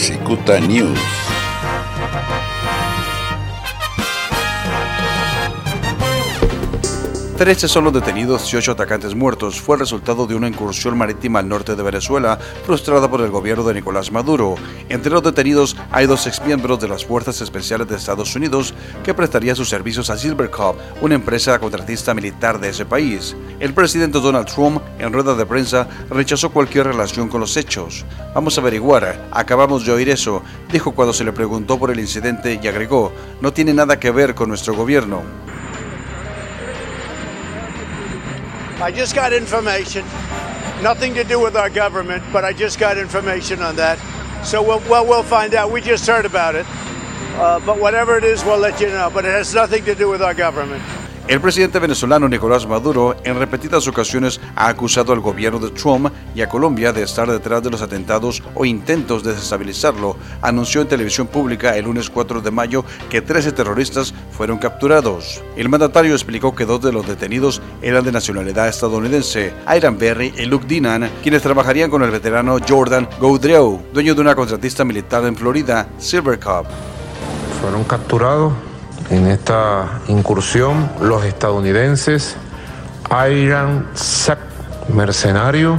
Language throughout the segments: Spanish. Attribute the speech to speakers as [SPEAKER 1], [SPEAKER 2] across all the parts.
[SPEAKER 1] Cicuta News.
[SPEAKER 2] 13 son los detenidos y 8 atacantes muertos. Fue el resultado de una incursión marítima al norte de Venezuela, frustrada por el gobierno de Nicolás Maduro. Entre los detenidos hay dos exmiembros de las Fuerzas Especiales de Estados Unidos que prestarían sus servicios a Silvercup, una empresa contratista militar de ese país. El presidente Donald Trump, en rueda de prensa, rechazó cualquier relación con los hechos. Vamos a averiguar, acabamos de oír eso, dijo cuando se le preguntó por el incidente y agregó, no tiene nada que ver con nuestro gobierno.
[SPEAKER 3] I just got information, nothing to do with our government, but I just got information on that. So we'll, well, we'll find out. We just heard about it. Uh, but whatever it is, we'll let you know. But it has nothing to do with our government.
[SPEAKER 2] El presidente venezolano Nicolás Maduro en repetidas ocasiones ha acusado al gobierno de Trump y a Colombia de estar detrás de los atentados o intentos de desestabilizarlo. Anunció en televisión pública el lunes 4 de mayo que 13 terroristas fueron capturados. El mandatario explicó que dos de los detenidos eran de nacionalidad estadounidense, Iran Berry y Luke Dinan, quienes trabajarían con el veterano Jordan Goudreau, dueño de una contratista militar en Florida, Silvercup.
[SPEAKER 4] Fueron capturados en esta incursión los estadounidenses Iran Sack, mercenario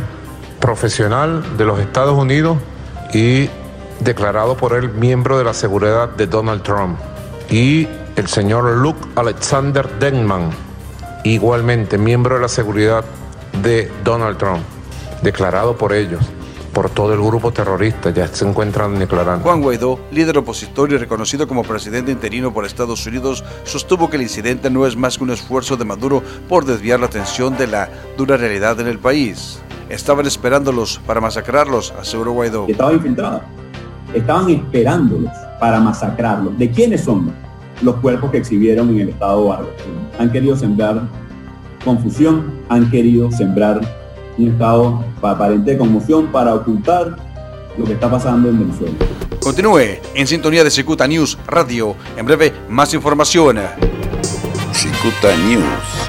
[SPEAKER 4] profesional de los Estados Unidos y declarado por él miembro de la seguridad de Donald Trump, y el señor Luke Alexander Denman, igualmente miembro de la seguridad de Donald Trump, declarado por ellos por todo el grupo terrorista, ya se encuentran declarando.
[SPEAKER 2] Juan Guaidó, líder opositor y reconocido como presidente interino por Estados Unidos, sostuvo que el incidente no es más que un esfuerzo de Maduro por desviar la atención de la dura realidad en el país. Estaban esperándolos para masacrarlos, aseguró Guaidó.
[SPEAKER 5] Estaba infiltrado. Estaban esperándolos para masacrarlos. ¿De quiénes son los cuerpos que exhibieron en el estado Vargas? Han querido sembrar confusión, han querido sembrar un estado aparente de conmoción para ocultar lo que está pasando en Venezuela.
[SPEAKER 2] Continúe en sintonía de Cicuta News Radio. En breve, más información.
[SPEAKER 1] Cicuta News.